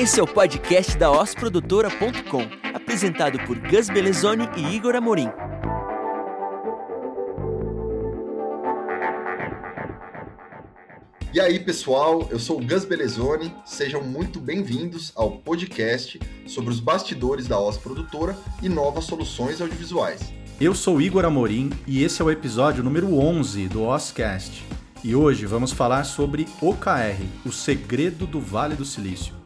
Esse é o podcast da osprodutora.com, apresentado por Gus Belezoni e Igor Amorim. E aí, pessoal, eu sou o Gus Belezoni. Sejam muito bem-vindos ao podcast sobre os bastidores da Os Produtora e novas soluções audiovisuais. Eu sou Igor Amorim e esse é o episódio número 11 do Oscast. E hoje vamos falar sobre OKR, o segredo do Vale do Silício.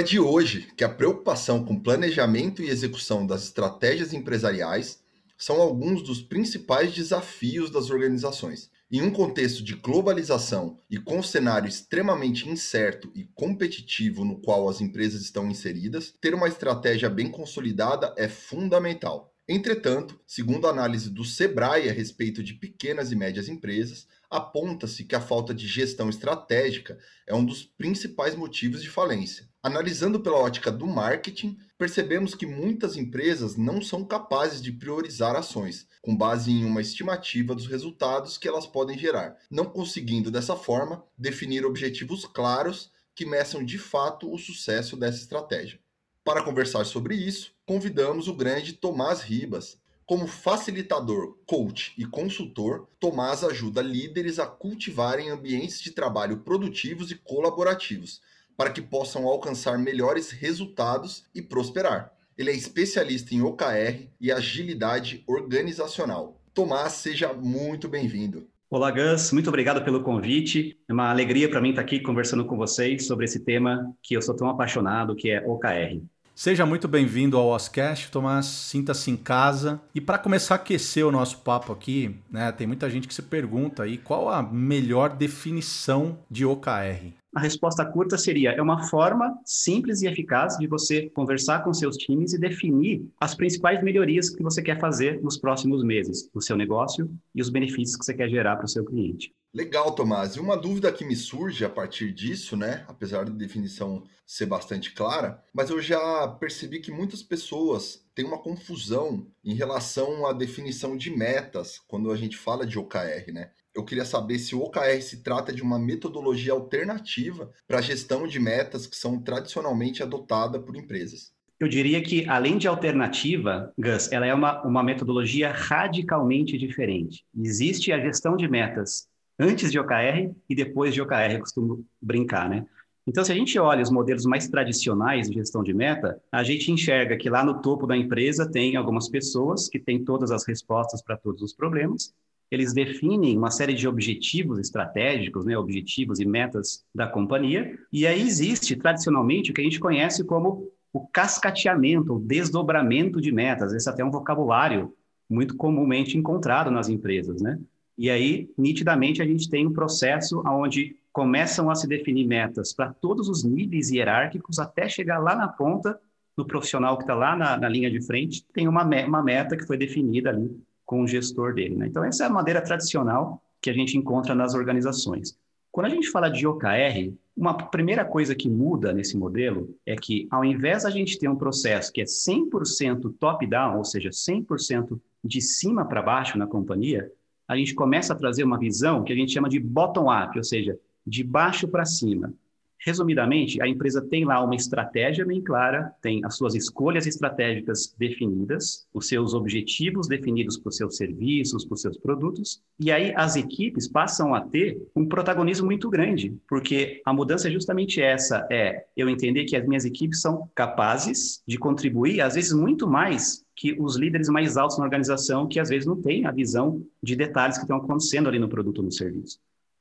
É de hoje que a preocupação com planejamento e execução das estratégias empresariais são alguns dos principais desafios das organizações. Em um contexto de globalização e com um cenário extremamente incerto e competitivo no qual as empresas estão inseridas, ter uma estratégia bem consolidada é fundamental. Entretanto, segundo a análise do Sebrae a respeito de pequenas e médias empresas, aponta-se que a falta de gestão estratégica é um dos principais motivos de falência. Analisando pela ótica do marketing, percebemos que muitas empresas não são capazes de priorizar ações, com base em uma estimativa dos resultados que elas podem gerar, não conseguindo dessa forma definir objetivos claros que meçam de fato o sucesso dessa estratégia. Para conversar sobre isso, convidamos o grande Tomás Ribas. Como facilitador, coach e consultor, Tomás ajuda líderes a cultivarem ambientes de trabalho produtivos e colaborativos para que possam alcançar melhores resultados e prosperar. Ele é especialista em OKR e agilidade organizacional. Tomás, seja muito bem-vindo. Olá, Gus. Muito obrigado pelo convite. É uma alegria para mim estar aqui conversando com vocês sobre esse tema que eu sou tão apaixonado, que é OKR. Seja muito bem-vindo ao Oscast, Tomás. Sinta-se em casa. E para começar a aquecer o nosso papo aqui, né, tem muita gente que se pergunta aí qual a melhor definição de OKR. A resposta curta seria: é uma forma simples e eficaz de você conversar com seus times e definir as principais melhorias que você quer fazer nos próximos meses no seu negócio e os benefícios que você quer gerar para o seu cliente. Legal, Tomás. E uma dúvida que me surge a partir disso, né? Apesar da definição ser bastante clara, mas eu já percebi que muitas pessoas têm uma confusão em relação à definição de metas quando a gente fala de OKR, né? Eu queria saber se o OKR se trata de uma metodologia alternativa para a gestão de metas que são tradicionalmente adotada por empresas. Eu diria que, além de alternativa, Gus, ela é uma, uma metodologia radicalmente diferente. Existe a gestão de metas antes de OKR e depois de OKR, eu costumo brincar, né? Então, se a gente olha os modelos mais tradicionais de gestão de meta, a gente enxerga que lá no topo da empresa tem algumas pessoas que têm todas as respostas para todos os problemas, eles definem uma série de objetivos estratégicos, né, objetivos e metas da companhia, e aí existe tradicionalmente o que a gente conhece como o cascateamento, o desdobramento de metas. Esse é até um vocabulário muito comumente encontrado nas empresas, né? E aí, nitidamente, a gente tem um processo onde começam a se definir metas para todos os níveis hierárquicos até chegar lá na ponta, no profissional que está lá na, na, linha de frente, tem uma, uma meta que foi definida ali com o gestor dele. Né? Então, essa é a maneira tradicional que a gente encontra nas organizações. Quando a gente fala de OKR, uma primeira coisa que muda nesse modelo é que, ao invés a gente ter um processo que é 100% top-down, ou seja, 100% de cima para baixo na companhia, a gente começa a trazer uma visão que a gente chama de bottom-up, ou seja, de baixo para cima. Resumidamente, a empresa tem lá uma estratégia bem clara, tem as suas escolhas estratégicas definidas, os seus objetivos definidos para os seus serviços, para os seus produtos, e aí as equipes passam a ter um protagonismo muito grande, porque a mudança é justamente essa, é eu entender que as minhas equipes são capazes de contribuir, às vezes muito mais que os líderes mais altos na organização, que às vezes não têm a visão de detalhes que estão acontecendo ali no produto ou no serviço.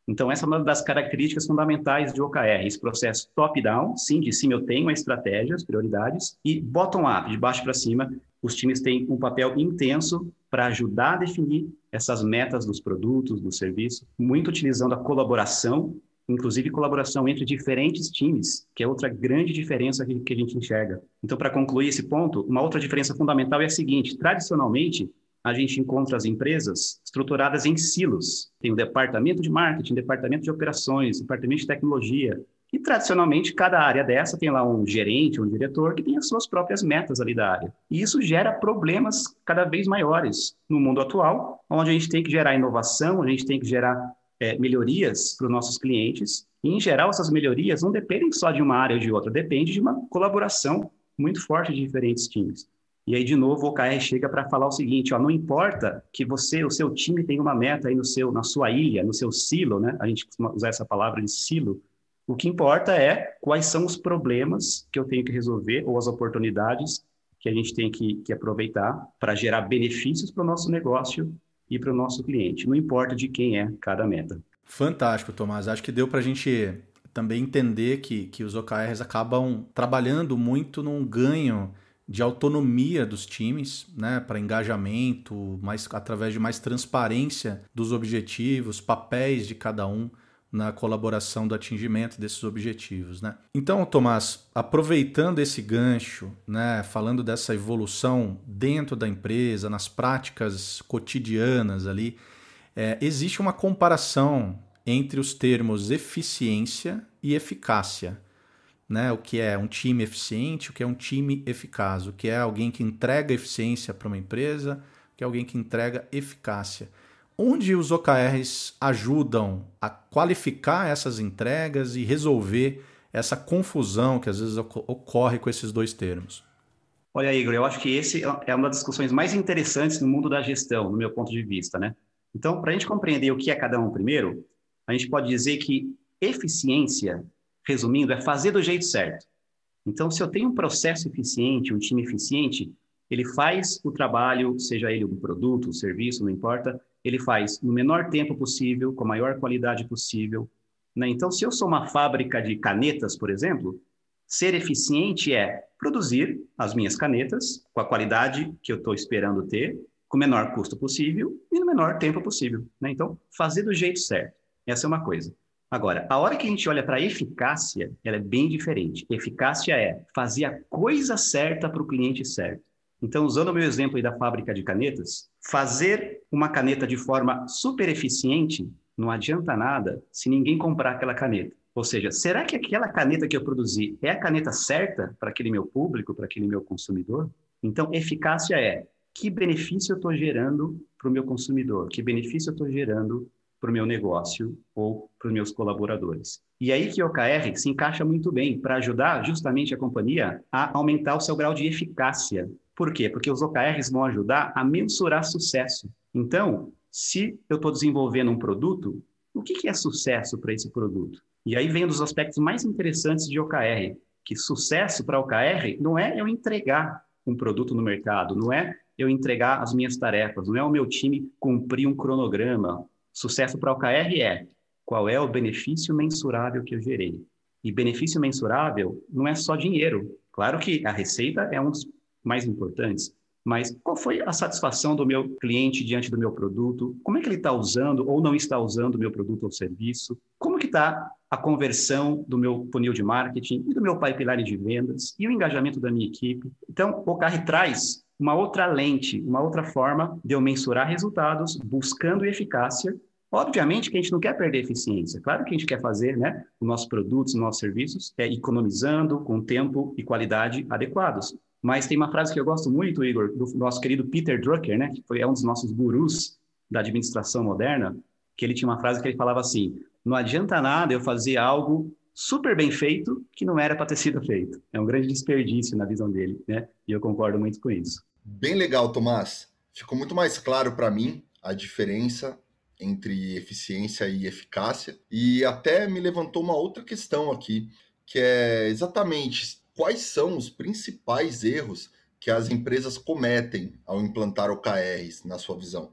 Então, essa é uma das características fundamentais de OKR, esse processo top-down, sim, de cima eu tenho a estratégia, as prioridades, e bottom-up, de baixo para cima, os times têm um papel intenso para ajudar a definir essas metas dos produtos, do serviço, muito utilizando a colaboração, inclusive colaboração entre diferentes times, que é outra grande diferença que, que a gente enxerga. Então, para concluir esse ponto, uma outra diferença fundamental é a seguinte: tradicionalmente, a gente encontra as empresas estruturadas em silos. Tem o departamento de marketing, departamento de operações, departamento de tecnologia. E, tradicionalmente, cada área dessa tem lá um gerente, um diretor, que tem as suas próprias metas ali da área. E isso gera problemas cada vez maiores no mundo atual, onde a gente tem que gerar inovação, a gente tem que gerar é, melhorias para os nossos clientes. E, em geral, essas melhorias não dependem só de uma área ou de outra, depende de uma colaboração muito forte de diferentes times. E aí, de novo, o OKR chega para falar o seguinte: ó, não importa que você, o seu time, tenha uma meta aí no seu, na sua ilha, no seu silo, né? A gente costuma usar essa palavra de silo. O que importa é quais são os problemas que eu tenho que resolver ou as oportunidades que a gente tem que, que aproveitar para gerar benefícios para o nosso negócio e para o nosso cliente. Não importa de quem é cada meta. Fantástico, Tomás. Acho que deu para a gente também entender que, que os OKRs acabam trabalhando muito num ganho de autonomia dos times, né, para engajamento, mais através de mais transparência dos objetivos, papéis de cada um na colaboração do atingimento desses objetivos, né? Então, Tomás, aproveitando esse gancho, né, falando dessa evolução dentro da empresa, nas práticas cotidianas ali, é, existe uma comparação entre os termos eficiência e eficácia né? O que é um time eficiente, o que é um time eficaz, o que é alguém que entrega eficiência para uma empresa, o que é alguém que entrega eficácia. Onde os OKRs ajudam a qualificar essas entregas e resolver essa confusão que às vezes ocorre com esses dois termos? Olha, Igor, eu acho que esse é uma das discussões mais interessantes no mundo da gestão, no meu ponto de vista, né? Então, para a gente compreender o que é cada um primeiro, a gente pode dizer que eficiência resumindo, é fazer do jeito certo. Então, se eu tenho um processo eficiente, um time eficiente, ele faz o trabalho, seja ele um produto, um serviço, não importa, ele faz no menor tempo possível, com a maior qualidade possível. Né? Então, se eu sou uma fábrica de canetas, por exemplo, ser eficiente é produzir as minhas canetas com a qualidade que eu estou esperando ter, com o menor custo possível e no menor tempo possível. Né? Então, fazer do jeito certo. Essa é uma coisa. Agora, a hora que a gente olha para eficácia, ela é bem diferente. Eficácia é fazer a coisa certa para o cliente certo. Então, usando o meu exemplo aí da fábrica de canetas, fazer uma caneta de forma super eficiente não adianta nada se ninguém comprar aquela caneta. Ou seja, será que aquela caneta que eu produzi é a caneta certa para aquele meu público, para aquele meu consumidor? Então, eficácia é que benefício eu estou gerando para o meu consumidor, que benefício eu estou gerando para o meu negócio ou para os meus colaboradores. E aí que o OKR se encaixa muito bem para ajudar justamente a companhia a aumentar o seu grau de eficácia. Por quê? Porque os OKRs vão ajudar a mensurar sucesso. Então, se eu estou desenvolvendo um produto, o que, que é sucesso para esse produto? E aí vem um dos aspectos mais interessantes de OKR, que sucesso para OKR não é eu entregar um produto no mercado, não é eu entregar as minhas tarefas, não é o meu time cumprir um cronograma, Sucesso para o OKR é qual é o benefício mensurável que eu gerei. E benefício mensurável não é só dinheiro. Claro que a receita é um dos mais importantes, mas qual foi a satisfação do meu cliente diante do meu produto? Como é que ele está usando ou não está usando o meu produto ou serviço? Como que está a conversão do meu funil de marketing e do meu pipeline de vendas e o engajamento da minha equipe? Então, o OKR traz uma outra lente, uma outra forma de eu mensurar resultados, buscando eficácia Obviamente que a gente não quer perder eficiência. Claro que a gente quer fazer né, os nossos produtos, os nossos serviços, é, economizando com tempo e qualidade adequados. Mas tem uma frase que eu gosto muito, Igor, do nosso querido Peter Drucker, né, que foi é um dos nossos gurus da administração moderna, que ele tinha uma frase que ele falava assim: não adianta nada eu fazer algo super bem feito que não era para ter sido feito. É um grande desperdício na visão dele, né? E eu concordo muito com isso. Bem legal, Tomás. Ficou muito mais claro para mim a diferença entre eficiência e eficácia. E até me levantou uma outra questão aqui, que é exatamente quais são os principais erros que as empresas cometem ao implantar OKRs, na sua visão?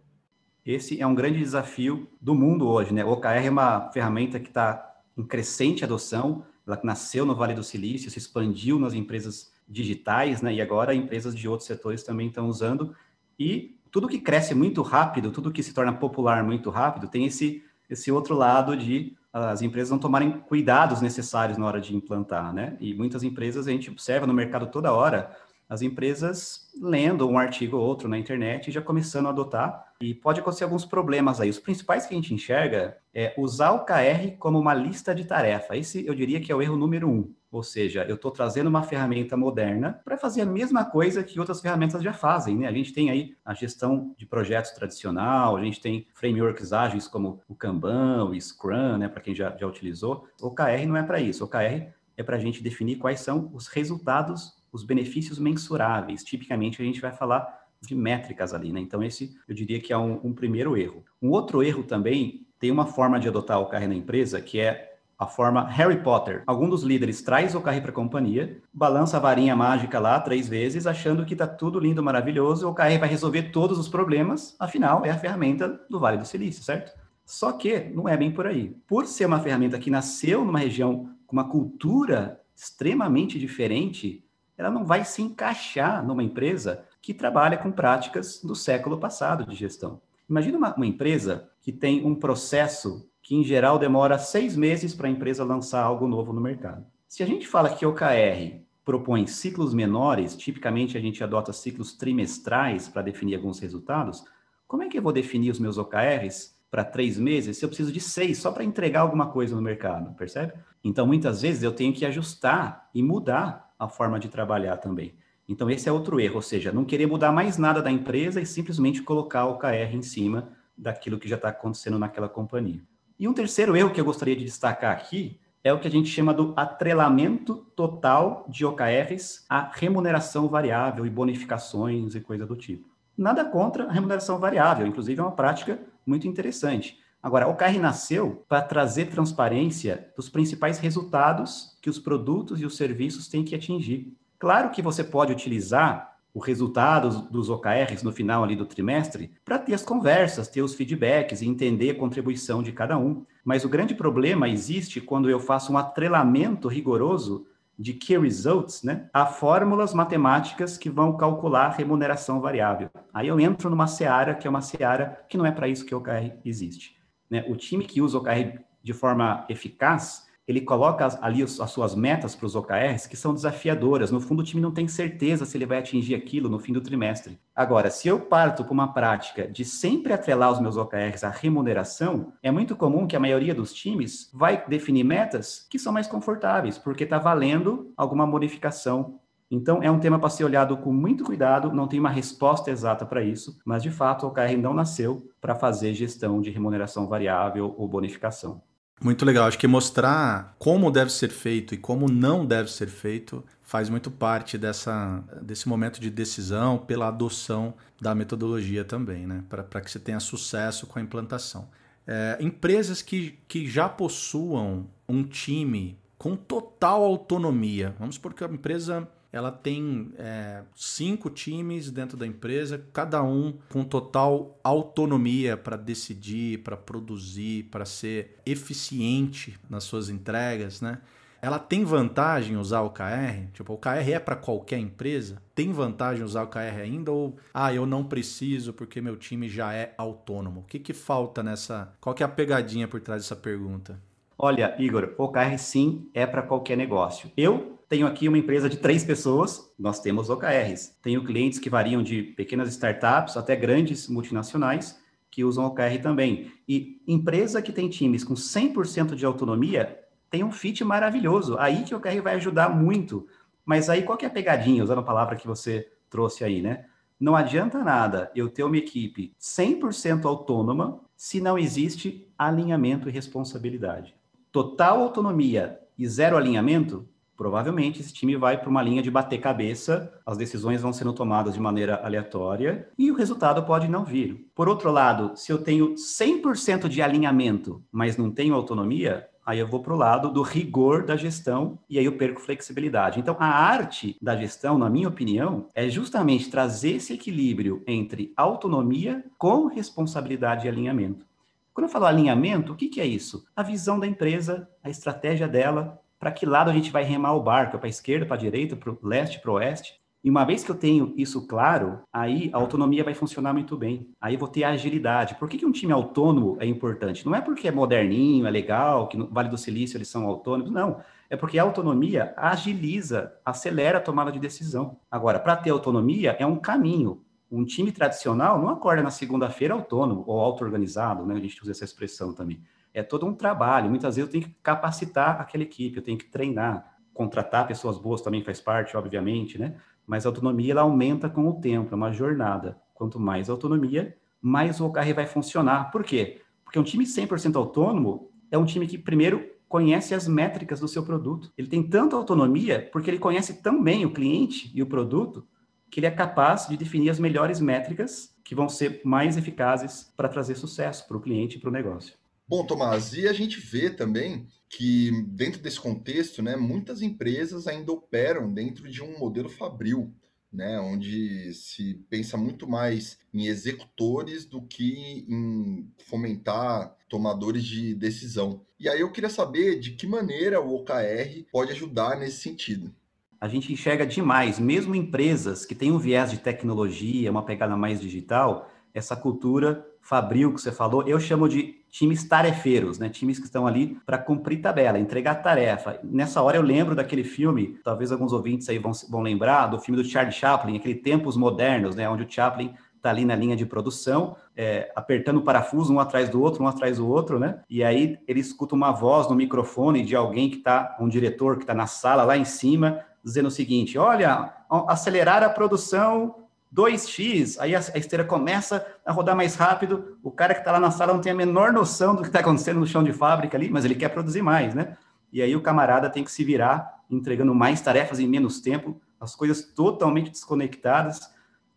Esse é um grande desafio do mundo hoje, né? O OKR é uma ferramenta que está em crescente adoção, ela nasceu no Vale do Silício, se expandiu nas empresas digitais, né? E agora empresas de outros setores também estão usando. E tudo que cresce muito rápido, tudo que se torna popular muito rápido, tem esse, esse outro lado de as empresas não tomarem cuidados necessários na hora de implantar, né? E muitas empresas a gente observa no mercado toda hora as empresas lendo um artigo ou outro na internet e já começando a adotar. E pode acontecer alguns problemas aí. Os principais que a gente enxerga é usar o KR como uma lista de tarefa. Esse eu diria que é o erro número um. Ou seja, eu estou trazendo uma ferramenta moderna para fazer a mesma coisa que outras ferramentas já fazem. Né? A gente tem aí a gestão de projetos tradicional, a gente tem frameworks ágeis como o Kanban, o Scrum, né, para quem já, já utilizou. O OKR não é para isso. O OKR é para a gente definir quais são os resultados, os benefícios mensuráveis. Tipicamente, a gente vai falar de métricas ali, né? Então, esse eu diria que é um, um primeiro erro. Um outro erro também tem uma forma de adotar o OKR na empresa que é a forma Harry Potter. Algum dos líderes traz o OKR para a companhia, balança a varinha mágica lá três vezes, achando que está tudo lindo, maravilhoso, o OKR vai resolver todos os problemas, afinal, é a ferramenta do Vale do Silício, certo? Só que não é bem por aí. Por ser uma ferramenta que nasceu numa região com uma cultura extremamente diferente, ela não vai se encaixar numa empresa que trabalha com práticas do século passado de gestão. Imagina uma, uma empresa que tem um processo que, em geral, demora seis meses para a empresa lançar algo novo no mercado. Se a gente fala que OKR propõe ciclos menores, tipicamente a gente adota ciclos trimestrais para definir alguns resultados, como é que eu vou definir os meus OKRs para três meses se eu preciso de seis só para entregar alguma coisa no mercado, percebe? Então, muitas vezes eu tenho que ajustar e mudar a forma de trabalhar também. Então, esse é outro erro, ou seja, não querer mudar mais nada da empresa e simplesmente colocar o KR em cima daquilo que já está acontecendo naquela companhia. E um terceiro erro que eu gostaria de destacar aqui é o que a gente chama do atrelamento total de OKRs à remuneração variável e bonificações e coisa do tipo. Nada contra a remuneração variável, inclusive é uma prática muito interessante. Agora, o OKR nasceu para trazer transparência dos principais resultados que os produtos e os serviços têm que atingir. Claro que você pode utilizar o resultado dos OKRs no final ali do trimestre para ter as conversas, ter os feedbacks e entender a contribuição de cada um. Mas o grande problema existe quando eu faço um atrelamento rigoroso de key results, né, a fórmulas matemáticas que vão calcular remuneração variável. Aí eu entro numa seara que é uma seara que não é para isso que o OKR existe. Né? O time que usa o OKR de forma eficaz ele coloca ali as suas metas para os OKRs que são desafiadoras. No fundo, o time não tem certeza se ele vai atingir aquilo no fim do trimestre. Agora, se eu parto com uma prática de sempre atrelar os meus OKRs à remuneração, é muito comum que a maioria dos times vai definir metas que são mais confortáveis, porque está valendo alguma modificação então, é um tema para ser olhado com muito cuidado, não tem uma resposta exata para isso, mas de fato o OKR não nasceu para fazer gestão de remuneração variável ou bonificação. Muito legal. Acho que mostrar como deve ser feito e como não deve ser feito faz muito parte dessa, desse momento de decisão pela adoção da metodologia também, né? Para que você tenha sucesso com a implantação. É, empresas que, que já possuam um time com total autonomia, vamos supor que a empresa ela tem é, cinco times dentro da empresa, cada um com total autonomia para decidir, para produzir, para ser eficiente nas suas entregas, né? Ela tem vantagem usar o KR? Tipo, o KR é para qualquer empresa? Tem vantagem usar o KR ainda? Ou, ah, eu não preciso porque meu time já é autônomo? O que, que falta nessa. Qual que é a pegadinha por trás dessa pergunta? Olha, Igor, o KR sim é para qualquer negócio. Eu tenho aqui uma empresa de três pessoas, nós temos OKRs. Tenho clientes que variam de pequenas startups até grandes multinacionais que usam OKR também. E empresa que tem times com 100% de autonomia tem um fit maravilhoso. Aí que o OKR vai ajudar muito. Mas aí qual que é a pegadinha, usando a palavra que você trouxe aí, né? Não adianta nada eu ter uma equipe 100% autônoma se não existe alinhamento e responsabilidade. Total autonomia e zero alinhamento provavelmente esse time vai para uma linha de bater cabeça, as decisões vão sendo tomadas de maneira aleatória e o resultado pode não vir. Por outro lado, se eu tenho 100% de alinhamento, mas não tenho autonomia, aí eu vou para o lado do rigor da gestão e aí eu perco flexibilidade. Então, a arte da gestão, na minha opinião, é justamente trazer esse equilíbrio entre autonomia com responsabilidade e alinhamento. Quando eu falo alinhamento, o que, que é isso? A visão da empresa, a estratégia dela, para que lado a gente vai remar o barco, para a esquerda, para a direita, para o leste, para o oeste. E uma vez que eu tenho isso claro, aí a autonomia vai funcionar muito bem. Aí vou ter agilidade. Por que, que um time autônomo é importante? Não é porque é moderninho, é legal, que no Vale do Silício eles são autônomos, não. É porque a autonomia agiliza, acelera a tomada de decisão. Agora, para ter autonomia é um caminho. Um time tradicional não acorda na segunda-feira autônomo ou auto-organizado, né? A gente usa essa expressão também é todo um trabalho. Muitas vezes eu tenho que capacitar aquela equipe, eu tenho que treinar. contratar pessoas boas também faz parte, obviamente, né? Mas a autonomia ela aumenta com o tempo, é uma jornada. Quanto mais autonomia, mais o OKR vai funcionar. Por quê? Porque um time 100% autônomo é um time que, primeiro, conhece as métricas do seu produto. Ele tem tanta autonomia porque ele conhece tão bem o cliente e o produto que ele é capaz de definir as melhores métricas que vão ser mais eficazes para trazer sucesso para o cliente e para o negócio. Bom, Tomás, e a gente vê também que dentro desse contexto, né, muitas empresas ainda operam dentro de um modelo fabril, né, onde se pensa muito mais em executores do que em fomentar tomadores de decisão. E aí eu queria saber de que maneira o OKR pode ajudar nesse sentido a gente enxerga demais, mesmo empresas que têm um viés de tecnologia, uma pegada mais digital, essa cultura fabril que você falou, eu chamo de times tarefeiros, né? Times que estão ali para cumprir tabela, entregar tarefa. Nessa hora eu lembro daquele filme, talvez alguns ouvintes aí vão, vão lembrar, do filme do Charlie Chaplin, aquele Tempos Modernos, né? Onde o Chaplin está ali na linha de produção, é, apertando o parafuso um atrás do outro, um atrás do outro, né? E aí ele escuta uma voz no microfone de alguém que está, um diretor que está na sala lá em cima, dizendo o seguinte: olha, acelerar a produção 2x, aí a, esteira começa a rodar mais rápido, o cara que está lá na sala não tem a menor noção do que está acontecendo no chão de fábrica ali, mas ele quer produzir mais, né? E aí o camarada tem que se virar entregando mais tarefas em menos tempo, as coisas totalmente desconectadas.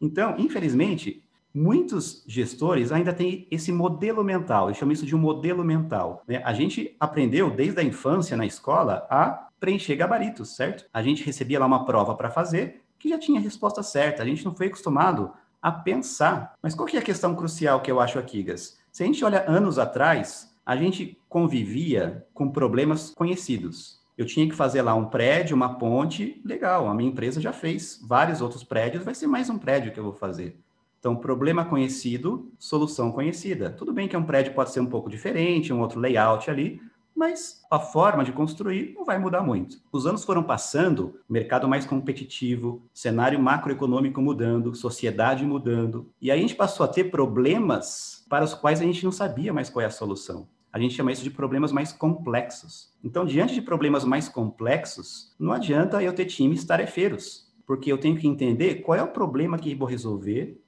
Então, infelizmente, muitos gestores ainda têm esse modelo mental, eu chamo isso de um modelo mental. Né? A gente aprendeu desde a infância na escola a preencher gabaritos, certo? A gente recebia lá uma prova para fazer que já tinha a resposta certa, a gente não foi acostumado a pensar. Mas qual que é a questão crucial que eu acho aqui, Gas? Se a gente olha anos atrás, a gente convivia com problemas conhecidos. Eu tinha que fazer lá um prédio, uma ponte, legal, a minha empresa já fez vários outros prédios, vai ser mais um prédio que eu vou fazer. Então, problema conhecido, solução conhecida. Tudo bem que um prédio pode ser um pouco diferente, um outro layout ali, mas a forma de construir não vai mudar muito. Os anos foram passando, mercado mais competitivo, cenário macroeconômico mudando, sociedade mudando, e aí a gente passou a ter problemas para os quais a gente não sabia mais qual é a solução. A gente chama isso de problemas mais complexos. Então, diante de problemas mais complexos, não adianta eu ter times tarefeiros, porque eu tenho que entender qual é o problema que vou resolver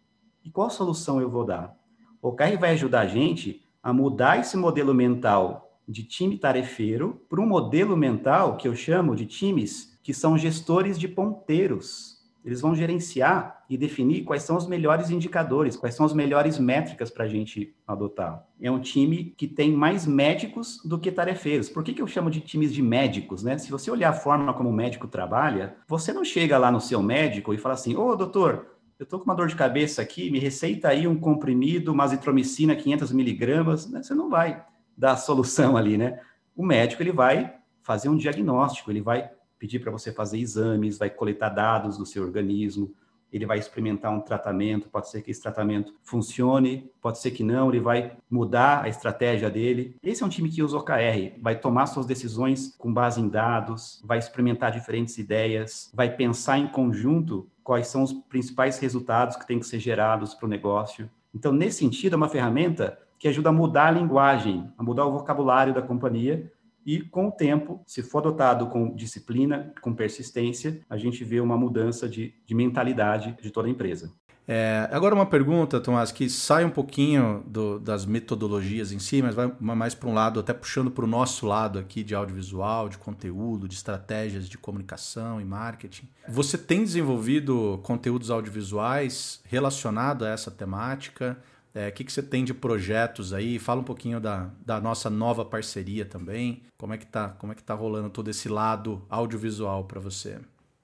e qual solução eu vou dar. O KR vai ajudar a gente a mudar esse modelo mental de time tarefeiro para um modelo mental que eu chamo de times que são gestores de ponteiros. Eles vão gerenciar e definir quais são os melhores indicadores, quais são as melhores métricas para a gente adotar. É um time que tem mais médicos do que tarefeiros. Por que, que eu chamo de times de médicos? Né? Se você olhar a forma como o médico trabalha, você não chega lá no seu médico e fala assim: Ô, doutor, eu estou com uma dor de cabeça aqui, me receita aí um comprimido, uma azitromicina 500 miligramas. Né? Você não vai da solução ali, né? O médico ele vai fazer um diagnóstico, ele vai pedir para você fazer exames, vai coletar dados do seu organismo, ele vai experimentar um tratamento, pode ser que esse tratamento funcione, pode ser que não, ele vai mudar a estratégia dele. Esse é um time que usa OKR, vai tomar suas decisões com base em dados, vai experimentar diferentes ideias, vai pensar em conjunto quais são os principais resultados que têm que ser gerados para o negócio. Então, nesse sentido, é uma ferramenta que ajuda a mudar a linguagem, a mudar o vocabulário da companhia. E com o tempo, se for adotado com disciplina, com persistência, a gente vê uma mudança de, de mentalidade de toda a empresa. É, agora uma pergunta, Tomás, que sai um pouquinho do, das metodologias em si, mas vai mais para um lado, até puxando para o nosso lado aqui de audiovisual, de conteúdo, de estratégias de comunicação e marketing. Você tem desenvolvido conteúdos audiovisuais relacionados a essa temática? É, o que, que você tem de projetos aí? Fala um pouquinho da, da nossa nova parceria também. Como é que tá, como é que tá rolando todo esse lado audiovisual para você?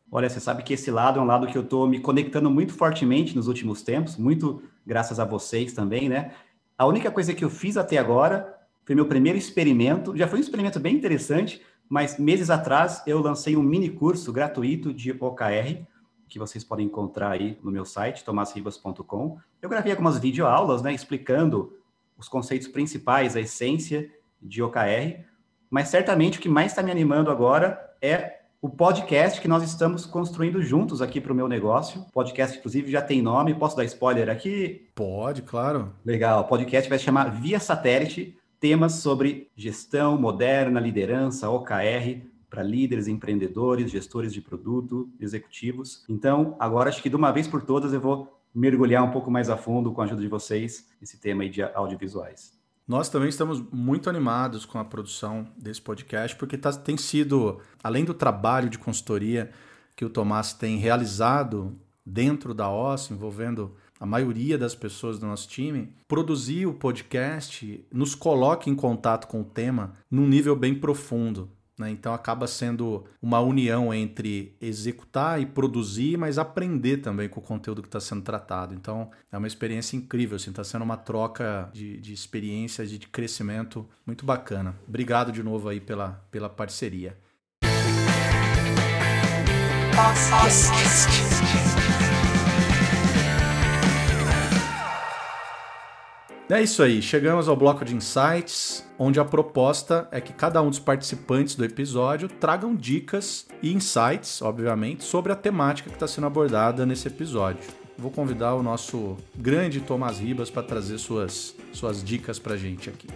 Olha, você sabe que esse lado é um lado que eu estou me conectando muito fortemente nos últimos tempos, muito graças a vocês também, né? A única coisa que eu fiz até agora foi meu primeiro experimento. Já foi um experimento bem interessante, mas meses atrás eu lancei um mini curso gratuito de OKR que vocês podem encontrar aí no meu site, tomasribas.com. Eu gravei algumas videoaulas, né, explicando os conceitos principais, a essência de OKR, mas certamente o que mais está me animando agora é o podcast que nós estamos construindo juntos aqui para o meu negócio. O podcast, inclusive, já tem nome. Posso dar spoiler aqui? Pode, claro. Legal. O podcast vai se chamar Via Satélite, temas sobre gestão moderna, liderança, OKR, para líderes, empreendedores, gestores de produto, executivos. Então, agora acho que de uma vez por todas eu vou mergulhar um pouco mais a fundo com a ajuda de vocês nesse tema aí de audiovisuais. Nós também estamos muito animados com a produção desse podcast, porque tá, tem sido, além do trabalho de consultoria que o Tomás tem realizado dentro da OS, envolvendo a maioria das pessoas do nosso time, produzir o podcast nos coloca em contato com o tema num nível bem profundo. Né? Então acaba sendo uma união entre executar e produzir, mas aprender também com o conteúdo que está sendo tratado. Então é uma experiência incrível, está assim, sendo uma troca de, de experiências e de crescimento muito bacana. Obrigado de novo aí pela, pela parceria. É isso aí, chegamos ao bloco de insights, onde a proposta é que cada um dos participantes do episódio tragam dicas e insights, obviamente, sobre a temática que está sendo abordada nesse episódio. Vou convidar o nosso grande Tomás Ribas para trazer suas, suas dicas para gente aqui.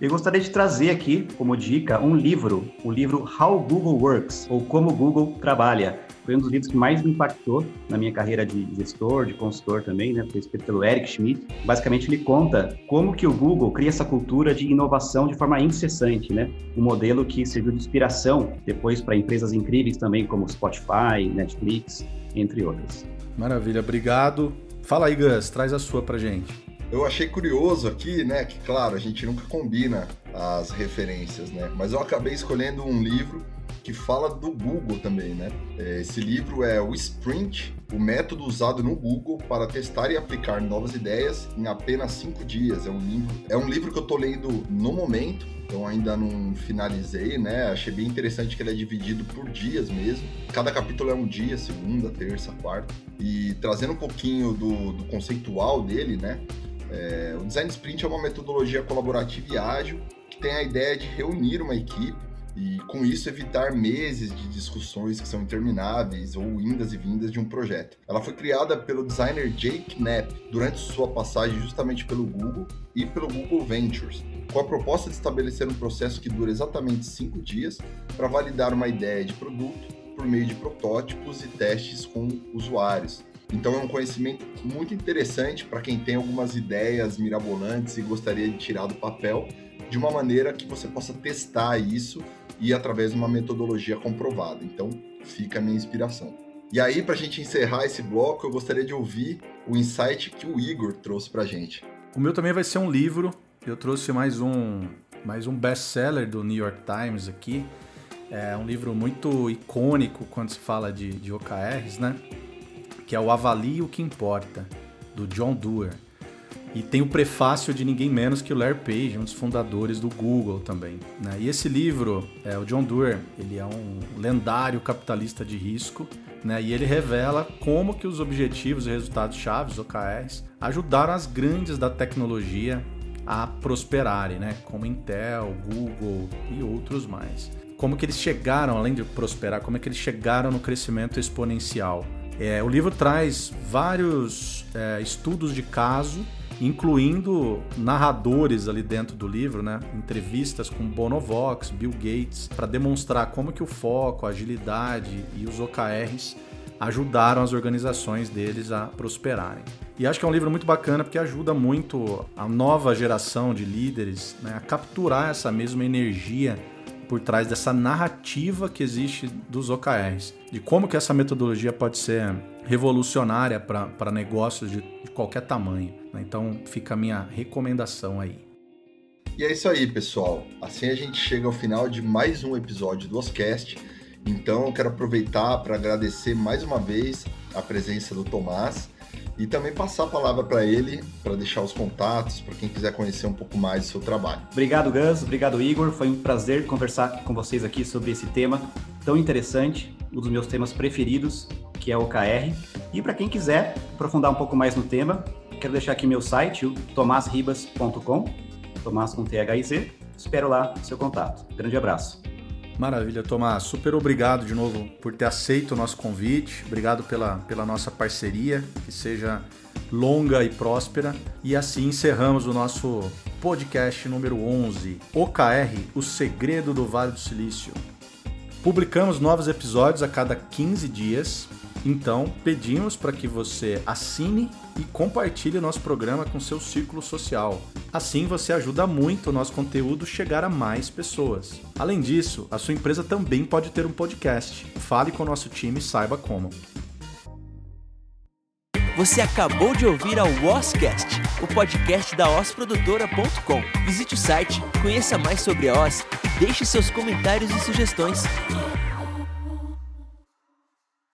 Eu gostaria de trazer aqui como dica um livro, o livro How Google Works, ou Como Google Trabalha, foi um dos livros que mais me impactou na minha carreira de gestor, de consultor também, né? Foi escrito pelo Eric Schmidt. Basicamente, ele conta como que o Google cria essa cultura de inovação de forma incessante, né? Um modelo que serviu de inspiração depois para empresas incríveis também, como Spotify, Netflix, entre outras. Maravilha, obrigado. Fala aí, Gus, traz a sua pra gente. Eu achei curioso aqui, né, que claro, a gente nunca combina as referências, né? Mas eu acabei escolhendo um livro que fala do Google também, né? É, esse livro é o Sprint, o método usado no Google para testar e aplicar novas ideias em apenas cinco dias. É um livro, é um livro que eu estou lendo no momento, então ainda não finalizei, né? Achei bem interessante que ele é dividido por dias mesmo. Cada capítulo é um dia, segunda, terça, quarta. E trazendo um pouquinho do, do conceitual dele, né? É, o Design Sprint é uma metodologia colaborativa e ágil que tem a ideia de reunir uma equipe e com isso evitar meses de discussões que são intermináveis ou indas e vindas de um projeto. Ela foi criada pelo designer Jake Knapp durante sua passagem justamente pelo Google e pelo Google Ventures, com a proposta de estabelecer um processo que dura exatamente cinco dias para validar uma ideia de produto por meio de protótipos e testes com usuários. Então é um conhecimento muito interessante para quem tem algumas ideias mirabolantes e gostaria de tirar do papel de uma maneira que você possa testar isso e através de uma metodologia comprovada. Então, fica a minha inspiração. E aí, para a gente encerrar esse bloco, eu gostaria de ouvir o insight que o Igor trouxe para a gente. O meu também vai ser um livro. Eu trouxe mais um, mais um best-seller do New York Times aqui. É um livro muito icônico quando se fala de, de OKRs, né? Que é o Avalie o que Importa, do John Doerr. E tem o prefácio de ninguém menos que o Larry Page, um dos fundadores do Google também. Né? E esse livro, é, o John Doerr, ele é um lendário capitalista de risco, né? e ele revela como que os objetivos e resultados chaves, OKRs, ajudaram as grandes da tecnologia a prosperarem, né? como Intel, Google e outros mais. Como que eles chegaram, além de prosperar, como é que eles chegaram no crescimento exponencial. É, o livro traz vários é, estudos de caso incluindo narradores ali dentro do livro, né? Entrevistas com Bonovox, Bill Gates, para demonstrar como que o foco, a agilidade e os OKRs ajudaram as organizações deles a prosperarem. E acho que é um livro muito bacana porque ajuda muito a nova geração de líderes né, a capturar essa mesma energia por trás dessa narrativa que existe dos OKRs, de como que essa metodologia pode ser revolucionária para negócios de, de, qualquer tamanho. Né? Então fica a minha recomendação aí. E é isso aí, pessoal. Assim a gente chega ao final de mais um episódio do Oscast. Então eu quero aproveitar para agradecer mais uma vez a presença do Tomás e também passar a palavra para ele, para deixar os contatos, para quem quiser conhecer um pouco mais do seu trabalho. Obrigado, Gus. Obrigado, Igor. Foi um prazer conversar com vocês aqui sobre esse tema tão interessante, um dos meus temas preferidos, que é OKR. E para quem quiser aprofundar um pouco mais no tema, quero deixar aqui meu site, o tomasribas.com, Tomás com THIZ. Espero lá o seu contato. Grande abraço. Maravilha, Tomás. Super obrigado de novo por ter aceito o nosso convite. Obrigado pela, pela nossa parceria, que seja longa e próspera. E assim encerramos o nosso podcast número 11, OKR, o segredo do Vale do Silício. Publicamos novos episódios a cada 15 dias, então pedimos para que você assine e compartilhe nosso programa com seu círculo social. Assim você ajuda muito o nosso conteúdo chegar a mais pessoas. Além disso, a sua empresa também pode ter um podcast. Fale com o nosso time e saiba como. Você acabou de ouvir ao Oscast, o podcast da osprodutora.com. Visite o site, conheça mais sobre a Os e deixe seus comentários e sugestões.